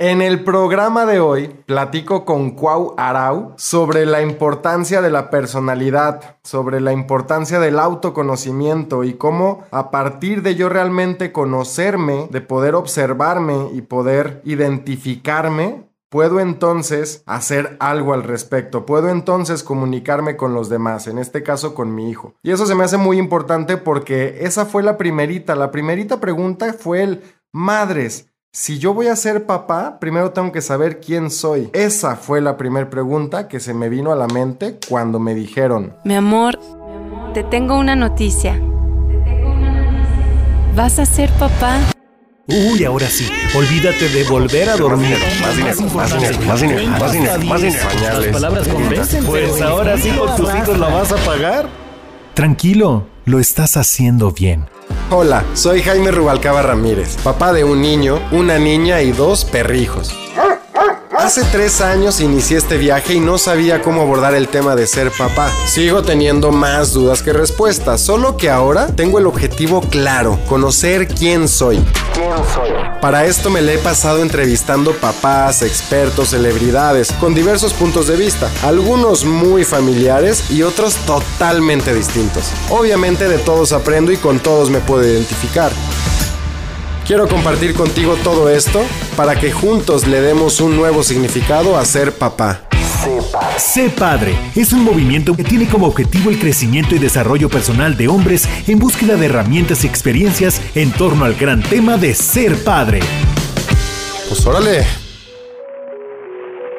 En el programa de hoy platico con Cuau Arau sobre la importancia de la personalidad, sobre la importancia del autoconocimiento y cómo a partir de yo realmente conocerme, de poder observarme y poder identificarme, puedo entonces hacer algo al respecto, puedo entonces comunicarme con los demás, en este caso con mi hijo. Y eso se me hace muy importante porque esa fue la primerita, la primerita pregunta fue el, madres, si yo voy a ser papá, primero tengo que saber quién soy. Esa fue la primera pregunta que se me vino a la mente cuando me dijeron, Mi amor, te tengo una noticia. ¿Vas a ser papá? Uy, ahora sí, olvídate de volver a dormir. Más dinero, más dinero, más dinero, más dinero, más dinero. Las palabras convencen. Pues ahora sí con tus hijos la vas a pagar. Tranquilo, lo estás haciendo bien. Hola, soy Jaime Rubalcaba Ramírez, papá de un niño, una niña y dos perrijos. Hace tres años inicié este viaje y no sabía cómo abordar el tema de ser papá. Sigo teniendo más dudas que respuestas, solo que ahora tengo el objetivo claro, conocer quién soy. Para esto me le he pasado entrevistando papás, expertos, celebridades, con diversos puntos de vista, algunos muy familiares y otros totalmente distintos. Obviamente de todos aprendo y con todos me puedo identificar. Quiero compartir contigo todo esto para que juntos le demos un nuevo significado a ser papá. Sé Padre es un movimiento que tiene como objetivo el crecimiento y desarrollo personal de hombres en búsqueda de herramientas y experiencias en torno al gran tema de ser padre. Pues órale.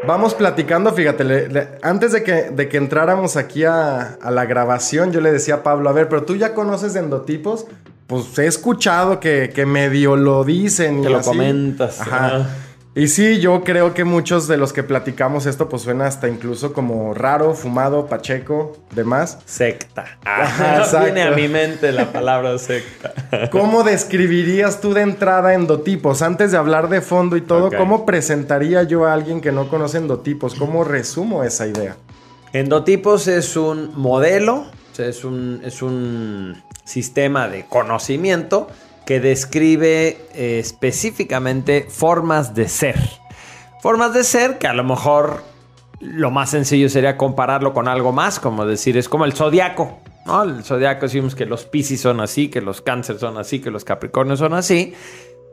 Vamos platicando, fíjate, le- le- antes de que, de que entráramos aquí a, a la grabación, yo le decía a Pablo, a ver, pero tú ya conoces de endotipos, pues he escuchado que, que medio lo dicen. y Que lo así. comentas, Ajá. ajá. Y sí, yo creo que muchos de los que platicamos esto, pues suena hasta incluso como raro, fumado, pacheco, demás. Secta. Ajá, Ah, exacto. viene a mi mente la palabra secta. ¿Cómo describirías tú de entrada endotipos? Antes de hablar de fondo y todo. ¿cómo presentaría yo a alguien que no conoce endotipos? ¿Cómo resumo esa idea? Endotipos es un modelo, o sea, es un, es un sistema de conocimiento que describe eh, específicamente formas de ser. Formas de ser que a lo mejor lo más sencillo sería compararlo con algo más, como decir, es como el zodiaco. ¿no? El zodiaco decimos que los piscis son así, que los cáncer son así, que los capricornios son así.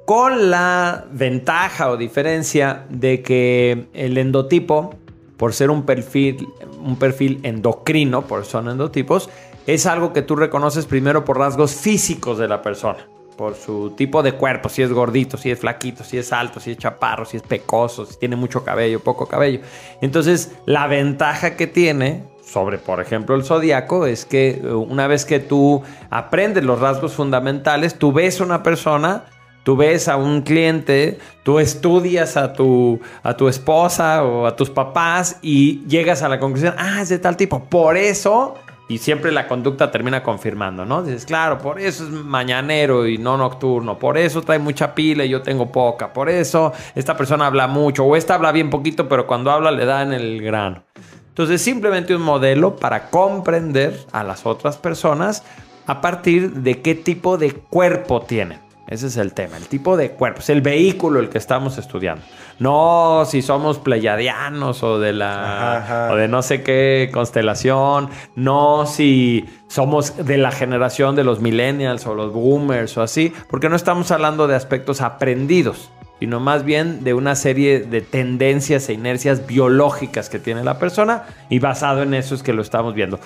Con la ventaja o diferencia de que el endotipo, por ser un perfil, un perfil endocrino, por eso son endotipos, es algo que tú reconoces primero por rasgos físicos de la persona. Por su tipo de cuerpo, si es gordito, si es flaquito, si es alto, si es chaparro, si es pecoso, si tiene mucho cabello, poco cabello. Entonces, la ventaja que tiene sobre, por ejemplo, el zodiaco es que eh, una vez que tú aprendes los rasgos fundamentales, tú ves a una persona Tú ves a un cliente, tú estudias a tu, a tu esposa o a tus papás y llegas a la conclusión, ah, es de tal tipo. Por eso, y siempre la conducta termina confirmando, ¿no? Dices, claro, por eso es mañanero y no nocturno, por eso trae mucha pila y yo tengo poca, por eso esta persona habla mucho o esta habla bien poquito, pero cuando habla le da en el grano. Entonces, simplemente un modelo para comprender a las otras personas a partir de qué tipo de cuerpo tienen. Ese es el tema, el tipo de cuerpo, es el vehículo el que estamos estudiando. No si somos pleyadianos o de la Ajá, ajá. o de no sé qué constelación, no si somos de la generación de los millennials o los boomers o así, porque no estamos hablando de aspectos aprendidos, sino más bien de una serie de tendencias e inercias biológicas que tiene la persona y basado en eso es que lo estamos viendo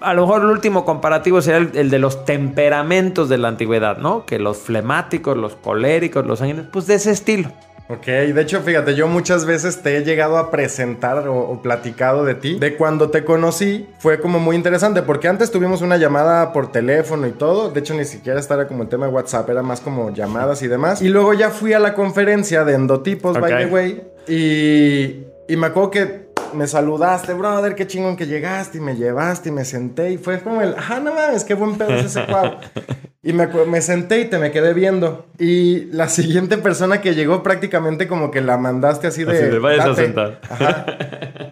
a lo mejor el último comparativo sería el, el de los temperamentos de la antigüedad, ¿no? Que los flemáticos, los coléricos, los sanguíneos, pues de ese estilo. Ok, de hecho, fíjate, yo muchas veces te he llegado a presentar o, o platicado de ti. De cuando te conocí, fue como muy interesante, porque antes tuvimos una llamada por teléfono y todo. De hecho, ni siquiera estaba como el tema de WhatsApp, era más como llamadas y demás. Y luego ya fui a la conferencia de endotipos, by the way. Y, y me acuerdo que me saludaste, brother, qué chingón que llegaste y me llevaste y me senté. Y fue como el, ah, no mames, qué buen pedo es ese cuau. Y me, senté y te me quedé viendo. Y la siguiente persona que llegó prácticamente como que la mandaste así de... Así de, "Váyase a sentar. Ajá.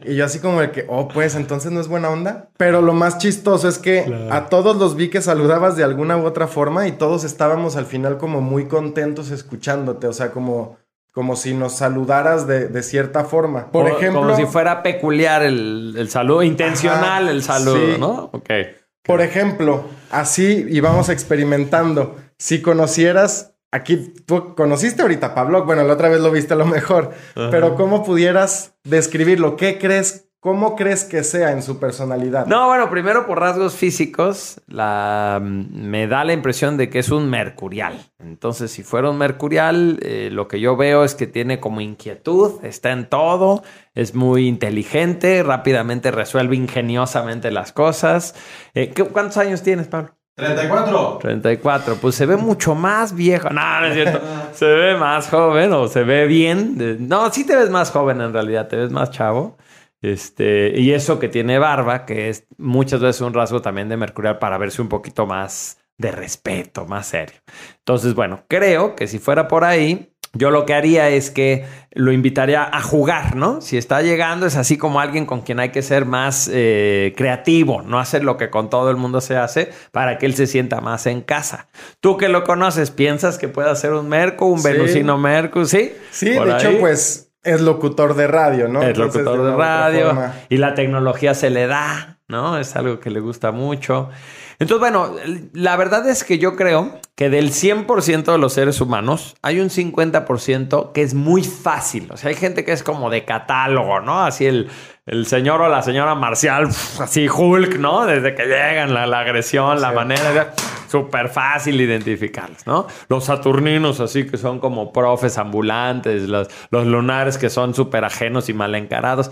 Y yo así como el que, oh, pues entonces no es buena onda. Pero lo más chistoso es que a todos los vi que saludabas de alguna u otra forma y todos estábamos al final como muy contentos escuchándote. O sea, como... como si nos saludaras de, de cierta forma. Por ejemplo, Como si fuera peculiar el, el saludo, intencional Ajá, el saludo, sí. ¿no? Ok. por ejemplo, así y vamos experimentando. Si conocieras, aquí tú conociste ahorita a Pablo, bueno, la otra vez lo viste a lo mejor, pero ¿cómo pudieras describirlo? ¿Qué crees? ¿Cómo crees que sea en su personalidad? No, bueno, primero por rasgos físicos, la, me da la impresión de que es un mercurial. Entonces, si fuera un mercurial, eh, lo que yo veo es que tiene como inquietud, está en todo, es muy inteligente, rápidamente resuelve ingeniosamente las cosas. Eh, ¿qué- ¿Cuántos años tienes, Pablo? 34. 34, pues se ve mucho más viejo. No, no es cierto. Se ve más joven o se ve bien. No, sí te ves más joven en realidad, te ves más chavo. Este, y eso que tiene barba, que es muchas veces un rasgo también de Mercurial para verse un poquito más de respeto, más serio. Entonces, bueno, creo que si fuera por ahí, yo lo que haría es que lo invitaría a jugar, ¿no? Si está llegando, es así como alguien con quien hay que ser más eh, creativo, no hacer lo que con todo el mundo se hace para que él se sienta más en casa. Tú que lo conoces, ¿piensas que puede ser un Merco, un Sí. venusino Merco? Sí. Sí, Por de hecho, pues es locutor de radio, ¿no? Es Entonces, locutor de radio y la tecnología se le da, ¿no? Es algo que le gusta mucho. Entonces, bueno, la verdad es que yo creo que del 100% de los seres humanos hay un 50% que es muy fácil. O sea, hay gente que es como de catálogo, ¿no? Así el, el señor o la señora marcial, así Hulk, ¿no? Desde que llegan, la, la agresión, la manera, súper fácil identificarlos, ¿no? Los saturninos así que son como profes ambulantes, los, los lunares que son súper ajenos y mal encarados.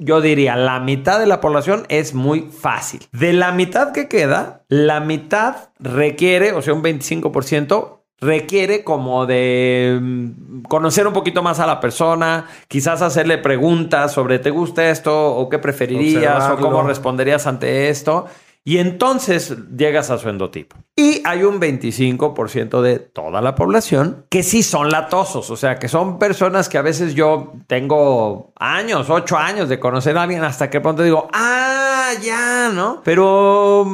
Yo diría, la mitad de la población es muy fácil. De la mitad que queda, la mitad requiere, o sea, un 25%, requiere como de mm, conocer un poquito más a la persona, quizás hacerle preguntas sobre ¿te gusta esto? o ¿qué preferirías? o cómo responderías ante esto. Y entonces llegas a su endotipo. Y hay un 25% de toda la población que sí son latosos, o sea, que son personas que a veces yo tengo años, ocho años de conocer a alguien hasta que pronto digo, ah, ya, ¿no? Pero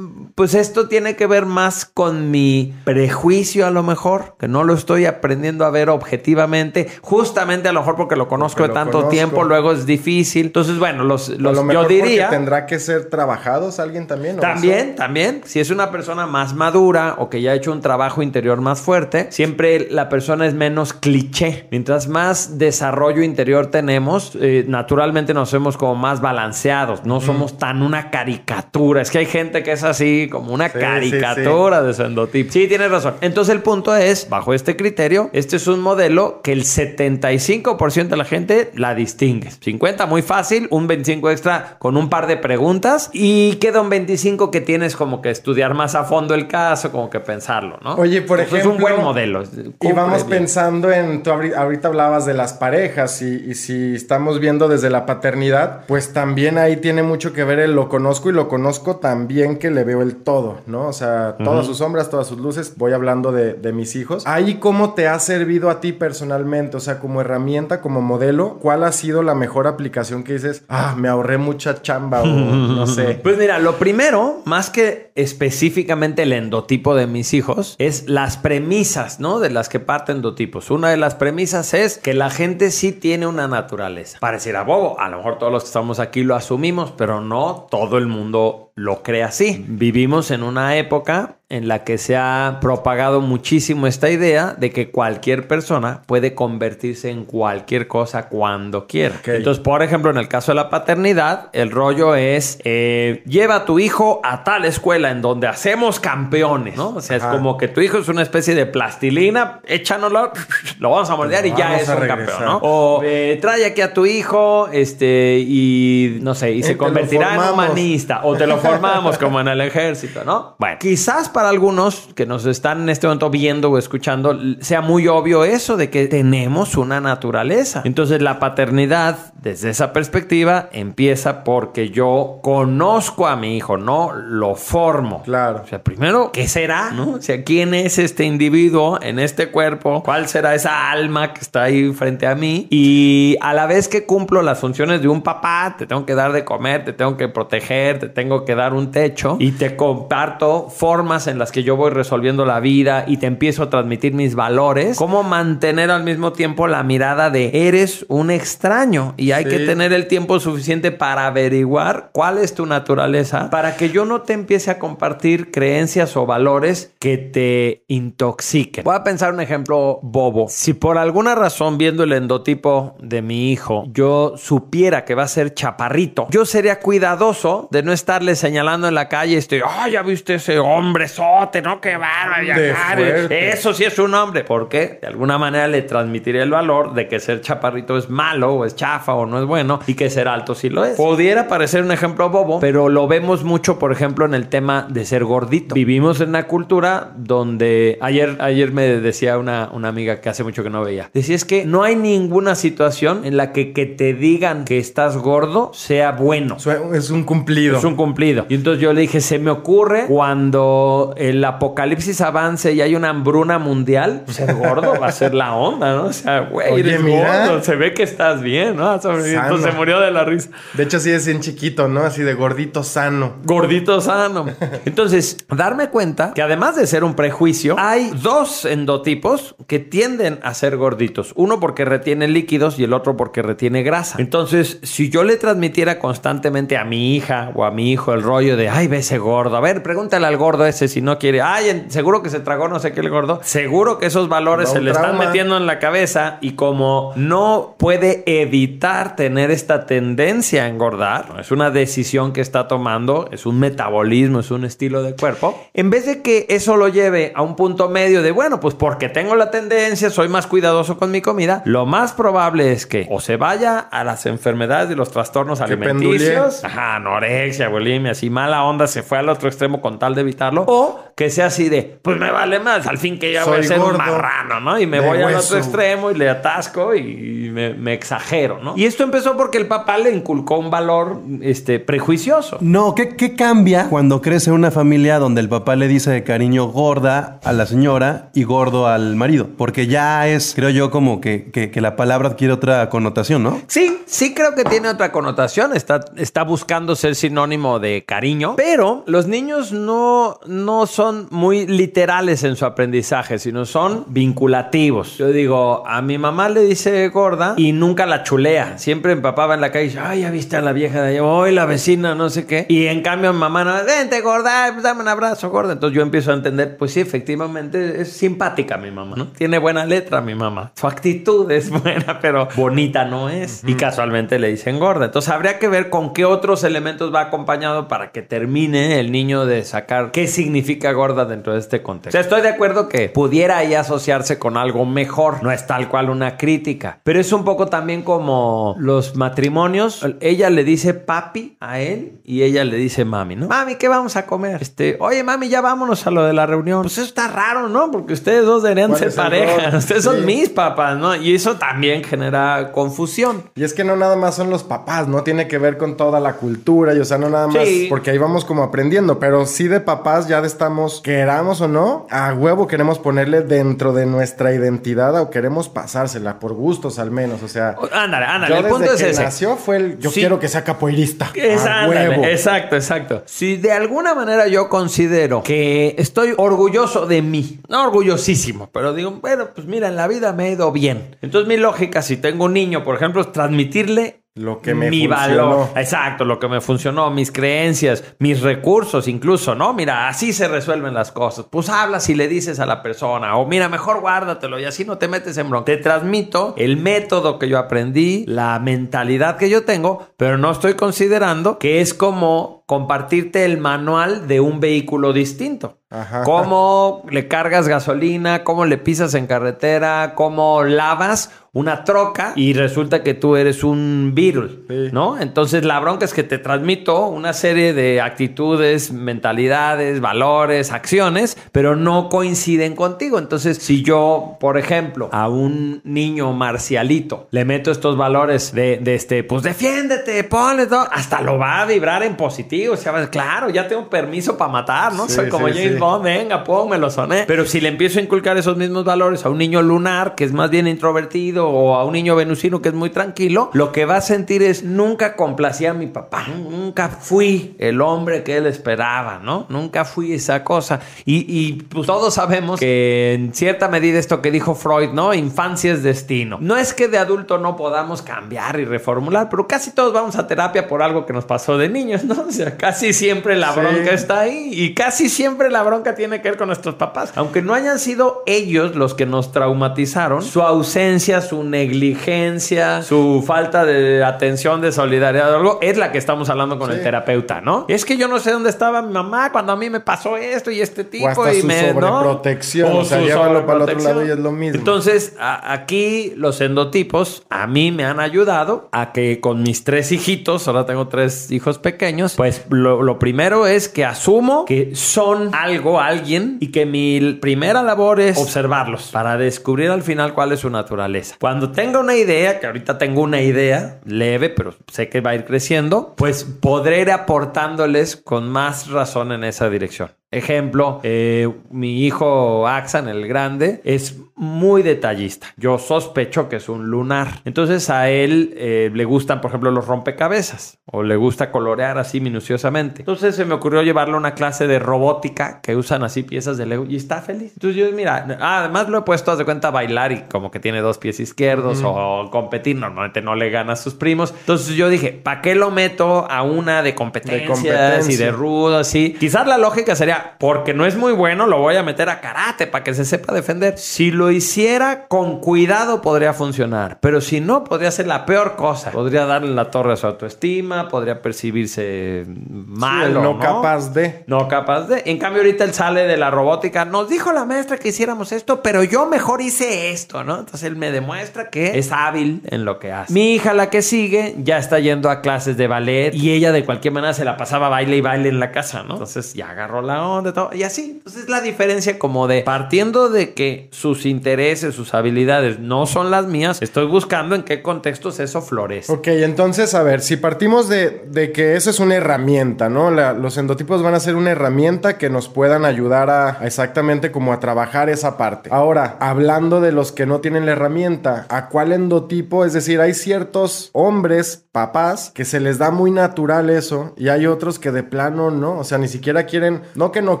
pues esto tiene que ver más con mi prejuicio a lo mejor, que no lo estoy aprendiendo a ver objetivamente, justamente a lo mejor porque lo conozco Porque de lo tanto conozco. tiempo, luego es difícil. Entonces, bueno, los, los lo yo diría... tendrá que ser trabajados alguien también. ¿o También, también. Si es una persona más madura o que ya ha hecho un trabajo interior más fuerte, siempre la persona es menos cliché. Mientras más desarrollo interior tenemos, eh, naturalmente nos vemos como más balanceados. No somos tan una caricatura. Es que hay gente que es así, como una Sí, caricatura de su endotipo. Sí, tienes razón. Entonces el punto es, bajo este criterio, este es un modelo que el 75% de la gente la distingue. 50 muy fácil, un 25 extra con un par de preguntas y queda un 25 que tienes como que estudiar más a fondo el caso, como que pensarlo, ¿no? Oye, por Entonces, ejemplo. Es un buen modelo. Y vamos bien. pensando en. Tú ahori- ahorita hablabas de las parejas y, y si estamos viendo desde la paternidad, pues también ahí tiene mucho que ver el lo conozco y lo conozco también que le veo el todo, ¿no? O sea, todas sus sombras, todas sus luces. Voy hablando de, de mis hijos. Ahí, ¿cómo te ha servido a ti personalmente? O sea, como herramienta, como modelo, ¿cuál ha sido la mejor aplicación que dices? Ah, me ahorré mucha chamba o no sé. Pues mira, lo primero, más que específicamente el endotipo de mis hijos, es las premisas, ¿no? De las que parten endotipos. Una de las premisas es que la gente sí tiene una naturaleza. Pareciera bobo, a lo mejor todos los que estamos aquí lo asumimos, pero no todo el mundo lo cree así. Vivimos en una época en la que se ha propagado muchísimo esta idea de que cualquier persona puede convertirse en cualquier cosa cuando quiera. Entonces, por ejemplo, en el caso de la paternidad, el rollo es eh, lleva a tu hijo a tal escuela en donde hacemos campeones, ¿no? O sea, es como que tu hijo es una especie de plastilina, échanoslo, lo vamos a moldear y ya es un regresar. campeón, ¿no? O eh, trae aquí a tu hijo, este, y no sé, y Eh, se lo convertirá en humanista, o te lo formamos como en el ejército, ¿no? Bueno, quizás para algunos que nos están en este momento viendo o escuchando, sea muy obvio eso de que tenemos una naturaleza. Entonces la paternidad, desde esa perspectiva, empieza porque yo conozco a mi hijo, no lo formo. Claro. O sea, primero, ¿qué será? ¿No? O sea, ¿quién es este individuo en este cuerpo? ¿Cuál será esa alma que está ahí frente a mí? Y a la vez que cumplo las funciones de un papá, te tengo que dar de comer, te tengo que proteger, te tengo que dar un techo y te comparto formas en las que yo voy resolviendo la vida y te empiezo a transmitir mis valores, cómo mantener al mismo tiempo la mirada de eres un extraño y hay Sí. que tener el tiempo suficiente para averiguar cuál es tu naturaleza para que yo no te empiece a compartir creencias o valores que te intoxiquen. Voy a pensar un ejemplo bobo. Si por alguna razón viendo el endotipo de mi hijo yo supiera que va a ser chaparrito, yo sería cuidadoso de no estarle señalando en la calle, estoy, ah, ya viste ese hombre sote, ¿no? Qué fuerte. eso sí es un hombre. Porque de alguna manera le transmitiría el valor de que ser chaparrito es malo o es chafa o no es bueno y que ser alto sí lo es. Pudiera parecer un ejemplo bobo, pero lo vemos mucho, por ejemplo, en el tema de ser gordito. Vivimos en una cultura donde ayer, ayer me decía una, una amiga que hace mucho que no veía. Decía es que no hay ninguna situación en la que que te digan que estás gordo sea bueno. Es un cumplido. Es un cumplido. Y entonces yo le dije, se me ocurre cuando el apocalipsis avance y hay una hambruna mundial, ser gordo va a ser la onda, ¿no? O sea, güey, Oye, eres mira. gordo, se ve que estás bien, ¿no? Entonces se murió de la risa. De hecho, sí es en chiquito, ¿no? Así de gordito sano. Gordito sano. Entonces, darme cuenta que además de ser un prejuicio, hay dos endotipos que tienden a ser gorditos. Uno porque retiene líquidos y el otro porque retiene grasa. Entonces, si yo le transmitiera constantemente a mi hija o a mi hijo el rollo de, ay, ve ese gordo, a ver, pregúntale al gordo ese si no quiere, ay, seguro que se tragó no sé qué el gordo, seguro que esos valores se le están metiendo en la cabeza y como no puede evitar tener esta tendencia a engordar, es una decisión que está tomando, es un metabolismo, es un estilo de cuerpo, en vez de que eso lo lleve a un punto medio de, bueno, pues porque tengo la tendencia, soy más cuidadoso con mi comida, lo más probable es que o se vaya a las enfermedades y los trastornos alimenticios, ajá, anorexia, bulimia, así mala onda, se fue al otro extremo con tal de evitarlo, o que sea así de, pues me vale más, al fin que ya voy a ser un gordo. marrano, ¿no? Y me voy al otro extremo y le atasco y me, me exagero, ¿no? Y esto empezó porque el papá le inculcó un valor este, prejuicioso. No, ¿qué, qué cambia cuando crece una familia donde el papá le dice de cariño gorda a la señora y gordo al marido? Porque ya es, creo yo, como que, que- que la palabra adquiere otra connotación, ¿no? Sí, sí creo que tiene otra connotación, está, está buscando ser sinónimo de cariño, pero los niños no, no son muy literales en su aprendizaje, sino son vinculativos. Yo digo, a mi mamá le dice gorda y nunca la chulea, siempre mi papá va en la calle y dice, ay, ya viste a la vieja de allá, hoy la vecina, no sé qué, y en cambio mi mamá no, vente gorda, pues dame un abrazo gorda, entonces yo empiezo a entender, pues sí, efectivamente es simpática mi mamá, ¿no? Tiene buena letra mi mamá, su actitud es buena, pero bonita no es. Y casualmente le dicen gorda. Entonces habría que ver con qué otros elementos va acompañado para que termine el niño de sacar qué significa gorda dentro de este contexto. O sea, estoy de acuerdo que pudiera ahí asociarse con algo mejor. No es tal cual una crítica. Pero es un poco también como los matrimonios. Ella le dice papi a él y ella le dice mami, ¿no? Mami, ¿qué vamos a comer? Este, oye, mami, ya vámonos a lo de la reunión. Pues eso está raro, ¿no? Porque ustedes dos deberían ¿Cuál ser pareja. Ustedes son Sí. mis papás, ¿no? Y eso también genera confusión. Y es que no nada más son los papás, ¿no? Tiene que ver con toda la cultura y, o sea, no nada más. Sí. Porque ahí vamos como aprendiendo, pero sí de papás ya estamos, queramos o no, a huevo queremos ponerle dentro de nuestra identidad o queremos pasársela, por gustos al menos, o sea. Ándale, ándale. Yo el punto es que ese. nació fue el yo Sí. quiero que sea capoeirista. Es, a ándale, huevo. exacto, exacto. Si de alguna manera yo considero que estoy orgulloso de mí, no orgullosísimo, pero digo, bueno, pues mira, en la vida me ha ido bien. Entonces mi lógica, si tengo un niño, por ejemplo, es transmitirle Lo que me mi funcionó. valor. Exacto, lo que me funcionó, mis creencias, mis recursos incluso, ¿no? Mira, así se resuelven las cosas. Pues hablas y le dices a la persona, o mira, mejor guárdatelo y así no te metes en bronca. Te transmito el método que yo aprendí, la mentalidad que yo tengo, pero no estoy considerando que es como compartirte el manual de un vehículo distinto. Ajá. Cómo le cargas gasolina, cómo le pisas en carretera, cómo lavas una troca y resulta que tú eres un virus, Sí. ¿no? Entonces la bronca es que te transmito una serie de actitudes, mentalidades, valores, acciones, pero no coinciden contigo. Entonces, si yo, por ejemplo, a un niño marcialito le meto estos valores de, de este, pues defiéndete, ponle todo, hasta lo va a vibrar en positivo. O sea, claro, ya tengo permiso para matar, ¿no? Sí, Soy como sí, James. Bond, venga, pónmelo, soné. Pero si le empiezo a inculcar esos mismos valores a un niño lunar, que es más bien introvertido, o a un niño venusino que es muy tranquilo, lo que va a sentir es nunca complací a mi papá, nunca fui el hombre que él esperaba, ¿no? Nunca fui esa cosa. Y, y, pues todos sabemos que en cierta medida esto que dijo Freud, ¿no? Infancia es destino. No es que de adulto no podamos cambiar y reformular, pero casi todos vamos a terapia por algo que nos pasó de niños, ¿no? O sea, casi siempre la bronca está ahí y casi siempre la bronca tiene que ver con nuestros papás. Aunque no hayan sido ellos los que nos traumatizaron, su ausencia, su negligencia, su falta de atención, de solidaridad o algo, es la que estamos hablando con el terapeuta, ¿no? Es que yo no sé dónde estaba mi mamá cuando a mí me pasó esto y este tipo o hasta y su me sobreprotección, ¿no? o sea, su llévalo para el otro lado y es lo mismo. Entonces, aquí los endotipos a mí me han ayudado a que con mis tres hijitos, ahora tengo tres hijos pequeños, pues lo, lo primero es que asumo que son algo, alguien, y que mi primera labor es observarlos para descubrir al final cuál es su naturaleza. Cuando tenga una idea, que ahorita tengo una idea leve, pero sé que va a ir creciendo, pues podré ir aportándoles con más razón en esa dirección. Ejemplo, eh, mi hijo Axan, el grande, es muy detallista. Yo sospecho que es un lunar. Entonces a él eh, le gustan, por ejemplo, los rompecabezas o le gusta colorear así minuciosamente. Entonces se me ocurrió llevarle a una clase de robótica que usan así piezas de Lego y está feliz. Entonces yo, mira, ah, además lo he puesto, haz de cuenta, a bailar y como que tiene dos pies izquierdos o competir. Normalmente no le gana a sus primos. Entonces yo dije, ¿para qué lo meto a una de competencias y competencia. de rudo así? Quizás la lógica sería, porque no es muy bueno, lo voy a meter a karate para que se sepa defender. Si lo hiciera con cuidado podría funcionar, pero si no, podría ser la peor cosa. Podría darle la torre a su autoestima, podría percibirse Sí, mal. el no capaz de. No capaz de. En cambio, ahorita él sale de la robótica. Nos dijo la maestra que hiciéramos esto, pero yo mejor hice esto, ¿no? Entonces él me demuestra que es hábil en lo que hace. Mi hija, la que sigue, ya está yendo a clases de ballet y ella de cualquier manera se la pasaba baile y baile en la casa, ¿no? Entonces ya agarró la onda y todo. Y así. Entonces la diferencia como de partiendo de que sus intereses, sus habilidades no son las mías, estoy buscando en qué contextos eso florece. Ok, entonces, a ver, si partimos de, de que eso es una herramienta, ¿no? Los endotipos van a ser una herramienta que nos puedan ayudar a, a exactamente como a trabajar esa parte. Ahora, hablando de los que no tienen la herramienta, ¿a cuál endotipo? Es decir, hay ciertos hombres, papás, que se les da muy natural eso y hay otros que de plano no, o sea, ni siquiera quieren, no que no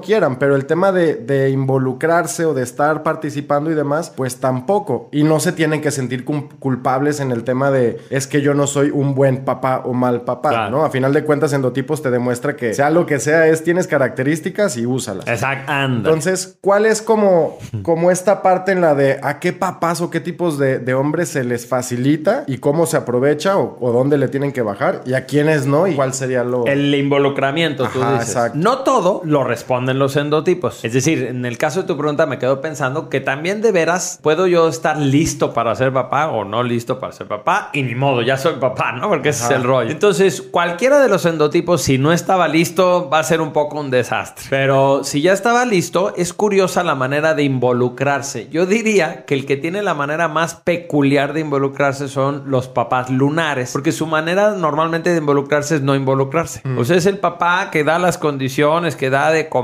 quieran, pero el tema de, de involucrarse o de estar participando y demás, pues tampoco. Y no se tienen que sentir culpables en el tema de es que yo no soy un buen papá o mal papá, Claro. ¿no? A final de cuentas, endotipos te demuestra que sea lo que sea, es tienes características y úsalas. Exacto. Entonces, ¿cuál es como, como esta parte en la de a qué papás o qué tipos de, de hombres se les facilita y cómo se aprovecha o, o dónde le tienen que bajar y a quiénes no y cuál sería lo... El involucramiento, tú Ajá, dices. exacto. No todo lo responden los endotipos. Es decir, en el caso de tu pregunta me quedo pensando que también de veras puedo yo estar listo para ser papá o no listo para ser papá y ni modo, ya soy papá, ¿no? Porque ese es el rollo. Entonces, cualquiera de los endotipos, si no estaba listo, va a ser un poco un desastre. Pero si ya estaba listo, es curiosa la manera de involucrarse. Yo diría que el que tiene la manera más peculiar de involucrarse son los papás lunares, porque su manera normalmente de involucrarse es no involucrarse. O sea, es el papá que da las condiciones, que da de comer,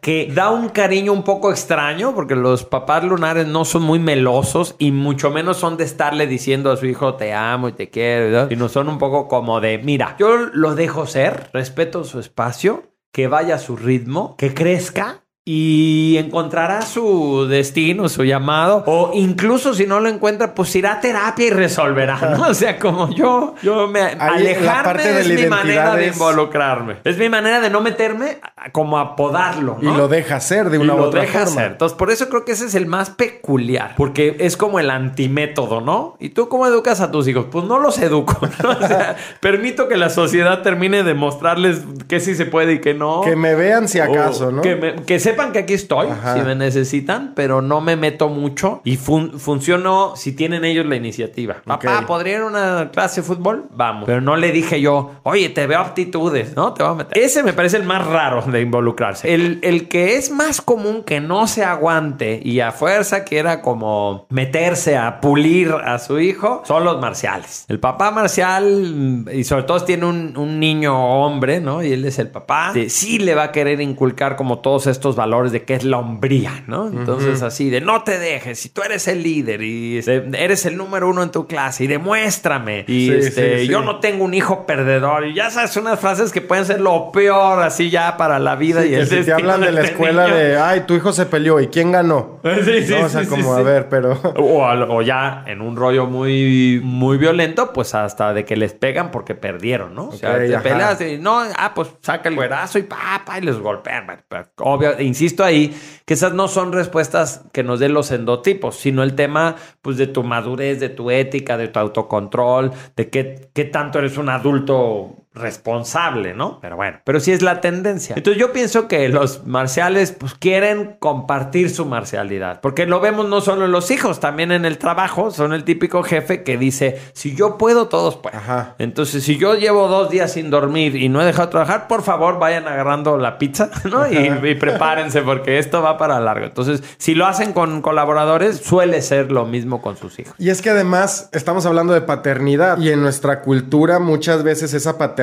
que da un cariño un poco extraño, porque los papás lunares no son muy melosos y mucho menos son de estarle diciendo a su hijo te amo y te quiero, ¿no? sino son un poco como de, mira, yo lo dejo ser, respeto su espacio, que vaya a su ritmo, que crezca y encontrará su destino, su llamado, o incluso si no lo encuentra, pues irá a terapia y resolverá, ¿no? O sea, como yo, yo me Ahí la alejarme parte de es la mi manera identidad de es- involucrarme, es mi manera de no meterme como a podarlo, Y lo deja hacer de Y una u otra deja forma. hacer. Entonces, por eso creo que ese es el más peculiar, porque es como el antimétodo, ¿no? ¿Y tú cómo educas a tus hijos? Pues no los educo, ¿no? O sea, permito que la sociedad termine de mostrarles qué sí se puede y qué no. Que me vean si acaso, O ¿no? Que, me- que sepan que aquí estoy, Ajá. si me necesitan, pero no me meto mucho y fun- funciono si tienen ellos la iniciativa. Papá. ¿podría ir a una clase de fútbol? Vamos. Pero no le dije yo, oye, te veo aptitudes, ¿no? Te voy a meter. Ese me parece el más raro de involucrarse. El, el que es más común que no se aguante y a fuerza quiera como meterse a pulir a su hijo son los marciales. El papá marcial, y sobre todo tiene un, un niño hombre, ¿no? Y él es el papá, de- sí le va a querer inculcar como todos estos valores de que es la hombría, ¿no? Entonces así de no te dejes, si tú eres el líder y este, eres el número uno en tu clase y demuéstrame y Sí, este, sí, sí. yo no tengo un hijo perdedor y ya sabes unas frases que pueden ser lo peor así ya para la vida y el si te hablan de la este escuela niño. de, ay, tu hijo se peleó y quién ganó. Sí, sí, No, o sea, sí, como sí, a sí. ver, pero O, o ya en un rollo muy, muy violento, pues hasta de que les pegan porque perdieron, ¿no? o sea, te ajá. peleas y no, ah, pues saca el güerazo y pa, pa, y les golpean. Pero Obvio, e insisto ahí que esas no son respuestas que nos den los endotipos, sino el tema, pues, de tu madurez, de tu ética, de tu autocontrol, de qué, qué tanto eres un adulto responsable, ¿no? Pero bueno, pero sí es la tendencia. Entonces yo pienso que los marciales pues quieren compartir su marcialidad, porque lo vemos no solo en los hijos, también en el trabajo, son el típico jefe que dice, si yo puedo, todos pueden. Ajá. Entonces si yo llevo dos días sin dormir y no he dejado de trabajar, por favor vayan agarrando la pizza, ¿no? Y, y prepárense porque esto va para largo. Entonces si lo hacen con colaboradores, suele ser lo mismo con sus hijos. Y es que además estamos hablando de paternidad y en nuestra cultura muchas veces esa paternidad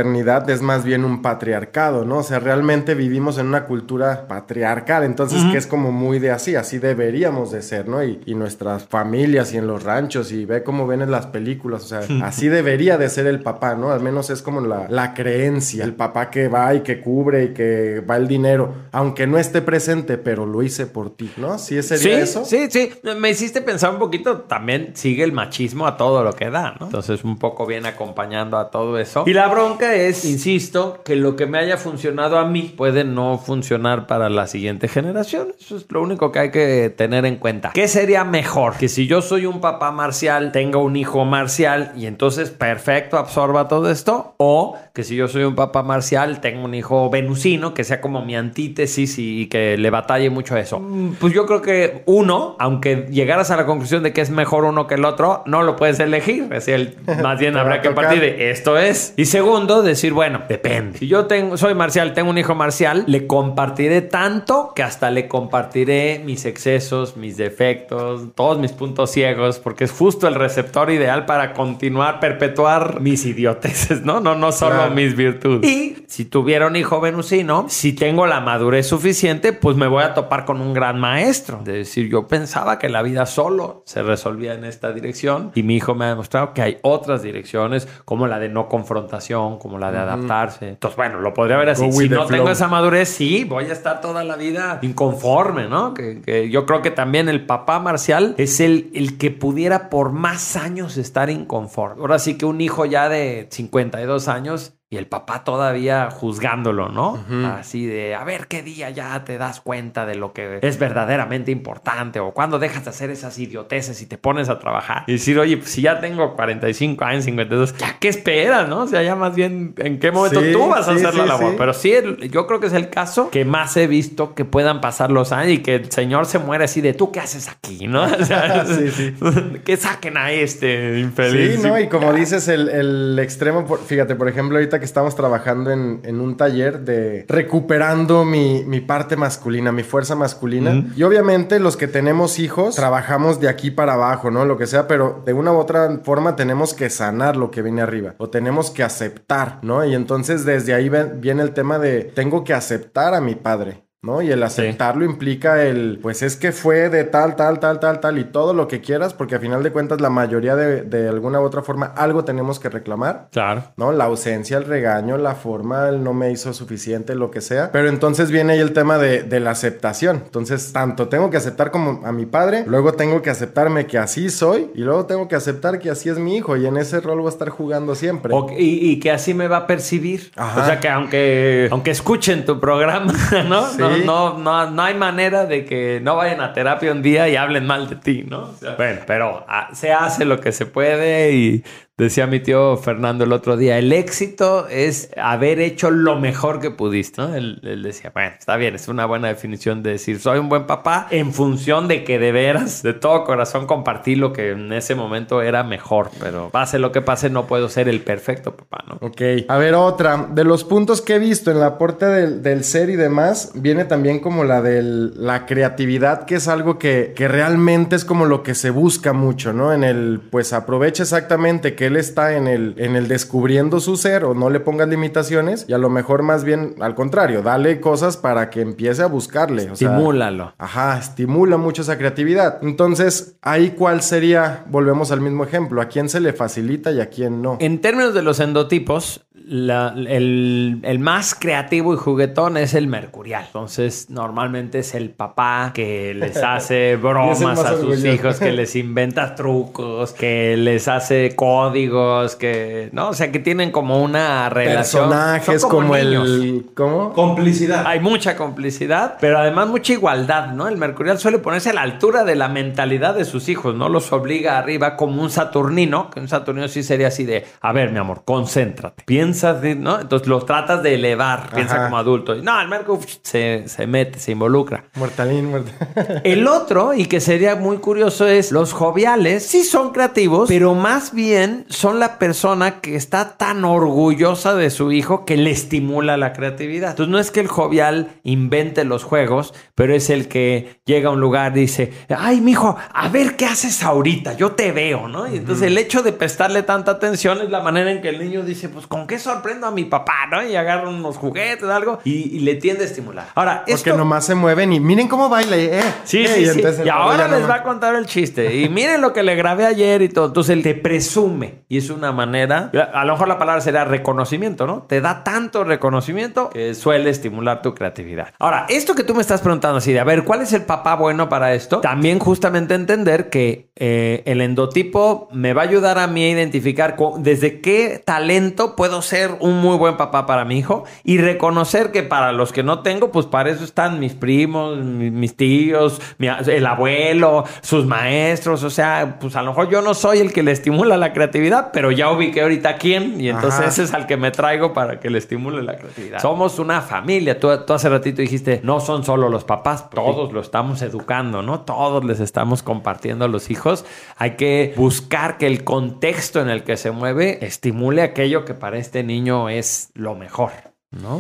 es más bien un patriarcado, ¿no? O sea, realmente vivimos en una cultura patriarcal, entonces que es como muy de así, así deberíamos de ser, ¿no? Y, y nuestras familias y en los ranchos y ve cómo ven en las películas, o sea, así debería de ser el papá, ¿no? Al menos es como la, la creencia, el papá que va y que cubre y que va el dinero, aunque no esté presente, pero lo hice por ti, ¿no? ¿Sí sería sí, eso? Sí, sí. Me hiciste pensar un poquito. También sigue el machismo a todo lo que da, ¿no? Entonces, un poco viene acompañando a todo eso. Y la bronca es, insisto, que lo que me haya funcionado a mí puede no funcionar para la siguiente generación. Eso es lo único que hay que tener en cuenta. ¿Qué sería mejor? Que si yo soy un papá marcial, tenga un hijo marcial y entonces perfecto absorba todo esto. O que si yo soy un papá marcial, tengo un hijo venusino, que sea como mi antítesis y, que le batalle mucho a eso. Mm, Pues yo creo que uno, aunque llegaras a la conclusión de que es mejor uno que el otro, no lo puedes elegir. Es decir, más bien habrá que partir de esto es. Y segundo, decir, bueno, depende. Si yo tengo, soy marcial, tengo un hijo marcial, le compartiré tanto que hasta le compartiré mis excesos, mis defectos, todos mis puntos ciegos, porque es justo el receptor ideal para continuar, perpetuar mis idioteces, ¿no? No, no solo Claro. mis virtudes. Y si tuviera un hijo venusino, si tengo la madurez suficiente, pues me voy a topar con un gran maestro. De decir, yo pensaba que la vida solo se resolvía en esta dirección y mi hijo me ha demostrado que hay otras direcciones como la de no confrontación, como la de adaptarse. Entonces, bueno, lo podría ver así. Si no flow. tengo esa madurez, sí, voy a estar toda la vida inconforme, ¿no? Que, que yo creo que también el papá marcial es el, el que pudiera por más años estar inconforme. Ahora sí que un hijo ya de 52 años y el papá todavía juzgándolo, ¿no? Así de, a ver qué día ya te das cuenta de lo que es verdaderamente importante o cuando dejas de hacer esas idioteces y te pones a trabajar. Y decir, oye, pues si ya tengo 45 años, 52, ¿ya qué esperas, no? O sea, ya más bien, ¿en qué momento Sí, tú vas a sí, hacer la labor? Pero sí, yo creo que es el caso que más he visto que puedan pasar los años y que el señor se muere así de, ¿tú qué haces aquí, no? O sea, Sí, sí. que saquen a este infeliz. Sí, ¿no? Y como dices, el, el extremo, por- fíjate, por ejemplo, ahorita que estamos trabajando en, en un taller de recuperando mi, mi parte masculina, mi fuerza masculina. Y obviamente los que tenemos hijos, trabajamos de aquí para abajo, ¿no? Lo que sea, pero de una u otra forma tenemos que sanar lo que viene arriba o tenemos que aceptar, ¿no? Y entonces desde ahí viene el tema de tengo que aceptar a mi padre. ¿No? Y el aceptarlo implica el, pues es que fue de tal, tal, tal, tal, tal y todo lo que quieras, porque a final de cuentas la mayoría de, de alguna u otra forma algo tenemos que reclamar. Claro. ¿no? La ausencia, el regaño, la forma, el no me hizo suficiente, lo que sea. Pero entonces viene ahí el tema de, de la aceptación. Entonces, tanto tengo que aceptar como a mi padre, luego tengo que aceptarme que así soy, y luego tengo que aceptar que así es mi hijo, y en ese rol voy a estar jugando siempre. O- y, y que así me va a percibir. Ajá. O sea que aunque, aunque escuchen tu programa, ¿no? Sí. No, no, no, no hay manera de que no vayan a terapia un día y hablen mal de ti, ¿no? O sea, bueno, pero ah, se hace lo que se puede y Decía mi tío Fernando el otro día, el éxito es haber hecho lo mejor que pudiste, ¿no? Él, decía, bueno, está bien, es una buena definición de decir, soy un buen papá en función de que de veras, de todo corazón compartí lo que en ese momento era mejor, pero pase lo que pase, no puedo ser el perfecto papá, ¿no? Ok. A ver, otra. De los puntos que he visto en la aporte del, del ser y demás, viene también como la de la creatividad, que es algo que, que realmente es como lo que se busca mucho, ¿no? En el, pues aprovecha exactamente que él está en el, en el descubriendo su ser o no le pongas limitaciones y a lo mejor más bien al contrario, dale cosas para que empiece a buscarle. O sea, Estimúlalo. Ajá, estimula mucho esa creatividad. Entonces, ahí cuál sería, volvemos al mismo ejemplo, a quién se le facilita y a quién no. En términos de los endotipos, la- el, el más creativo y juguetón es el mercurial. Entonces, normalmente es el papá que les hace bromas a sus hijos, que les inventa trucos, que les hace códigos, que, ¿no? O sea, que tienen como una relación. Personajes Son como, niños. el... ¿Cómo? Complicidad. Hay mucha complicidad, pero además mucha igualdad, ¿no? El mercurial suele ponerse a la altura de la mentalidad de sus hijos, ¿no? Los obliga arriba como un saturnino, que un saturnino sí sería así de, a ver, mi amor, concéntrate. Piensas, de- ¿no? Entonces los tratas de elevar, piensa Ajá. como adulto. Y no, el uf, se, se mete, se involucra. Mortalín, mortal. El otro, y que sería muy curioso, es los joviales. Sí son creativos, pero más bien son la persona que está tan orgullosa de su hijo que le estimula la creatividad. Entonces no es que el jovial invente los juegos, pero es el que llega a un lugar y dice, ay, mijo, a ver qué haces ahorita, yo te veo, ¿no? Y entonces el hecho de prestarle tanta atención es la manera en que el niño dice, pues, ¿con qué sorprendo a mi papá, no? Y agarra unos juguetes, algo, y, y le tiende a estimular. Ahora, Porque esto... nomás se mueven y miren cómo baila. Eh, Sí, eh, sí, sí. entonces el Y ahora les nomás- va a contar el chiste. Y miren lo que le grabé ayer y todo. Entonces él te presume. Y es una manera. A lo mejor la palabra será reconocimiento, ¿no? Te da tanto reconocimiento que suele estimular tu creatividad. Ahora, esto que tú me estás preguntando así de a ver, ¿cuál es el papá bueno para esto? También justamente entender que eh, el endotipo me va a ayudar a mí a identificar desde qué talento puedo ser un muy buen papá para mi hijo y reconocer que para los que no tengo, pues para eso están mis primos, mi- mis tíos, mi el abuelo, sus maestros. O sea, pues a lo mejor yo no soy el que le estimula la creatividad, pero ya ubiqué ahorita a quién y entonces Ajá. ese es al que me traigo para que le estimule la creatividad. Somos una familia. Tú, tú hace ratito dijiste, no son solo los papás, todos lo estamos educando, ¿no? Todos les estamos compartiendo a los hijos. Hay que buscar que el contexto en el que se mueve estimule aquello que para este niño es lo mejor, ¿no?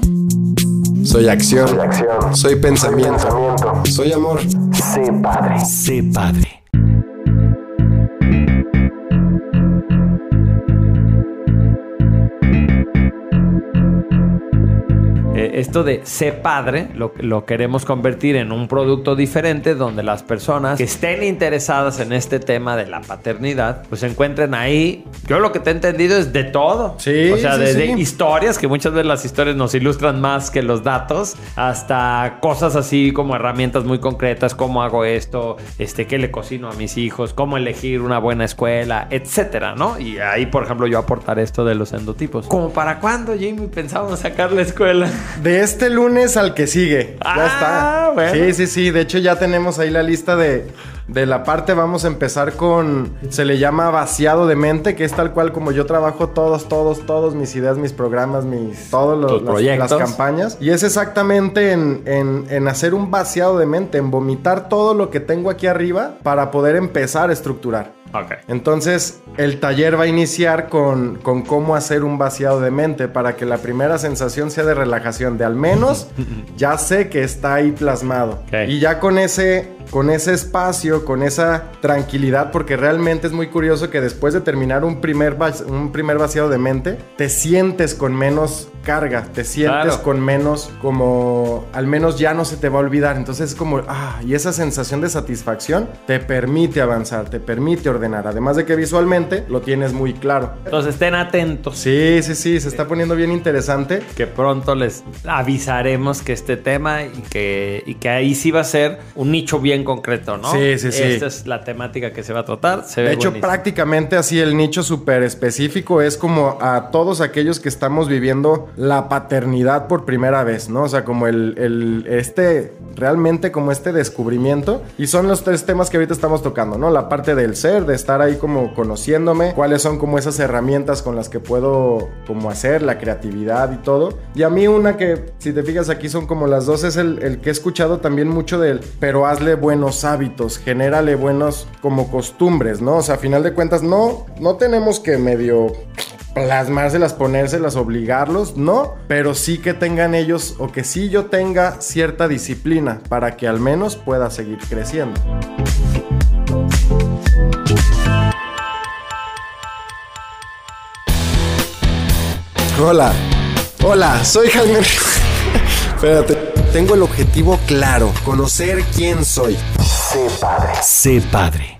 Soy acción. Soy pensamiento. Soy amor. Sé padre. Eh, esto de ser padre lo, lo queremos convertir en un producto diferente donde las personas que estén interesadas en este tema de la paternidad, pues se encuentren ahí. Yo lo que te he entendido es de todo. Sí, O sea, sí, desde sí. historias, que muchas veces las historias nos ilustran más que los datos, hasta cosas así como herramientas muy concretas, cómo hago esto, este, qué le cocino a mis hijos, cómo elegir una buena escuela, etcétera, ¿no? Y ahí, por ejemplo, yo aportar esto de los endotipos. ¿Como para cuándo, Jimmy, pensábamos sacar la escuela? De este lunes al que sigue. Ah, ya está. bueno. Sí, sí, sí. De hecho, ya tenemos ahí la lista de, de la parte. Vamos a empezar con. Se le llama vaciado de mente, que es tal cual como yo trabajo todos, todos, todos mis ideas, mis programas, mis. Todos los, las- proyectos. las campañas. Y es exactamente en, en- en hacer un vaciado de mente, en vomitar todo lo que tengo aquí arriba para poder empezar a estructurar. Entonces, el taller va a iniciar con, con cómo hacer un vaciado de mente para que la primera sensación sea de relajación, de al menos ya sé que está ahí plasmado. Y ya con ese, con ese espacio, con esa tranquilidad, porque realmente es muy curioso que después de terminar un primer, un primer vaciado de mente, te sientes con menos carga, te sientes Claro. con menos, como al menos ya no se te va a olvidar. Entonces es como, ah, y esa sensación de satisfacción te permite avanzar, te permite ordenar. Además de que visualmente lo tienes muy claro. Entonces estén atentos. Sí, sí, sí, se está poniendo bien interesante. Que pronto les avisaremos que este tema y que, y que ahí sí va a ser un nicho bien concreto, ¿no? Sí, sí, sí. Esta es la temática que se va a tratar. Se ve De hecho, buenísimo. prácticamente así el nicho súper específico es como a todos aquellos que estamos viviendo la paternidad por primera vez, ¿no? O sea, como el, el este, realmente como este descubrimiento. Y son los tres temas que ahorita estamos tocando, ¿no? La parte del ser, de estar ahí como conociéndome, cuáles son como esas herramientas con las que puedo como hacer, la creatividad y todo. Y a mí una que, si te fijas aquí son como las dos, es el, el que he escuchado también mucho del, pero hazle buenos hábitos, genérale buenos como costumbres, ¿no? O sea, a final de cuentas, no, no tenemos que medio plasmárselas, ponérselas, obligarlos, no, pero sí que tengan ellos o que sí yo tenga cierta disciplina para que al menos pueda seguir creciendo. Hola, hola, soy Jaime. Espérate, tengo el objetivo claro, conocer quién soy. Sé padre. Sé padre.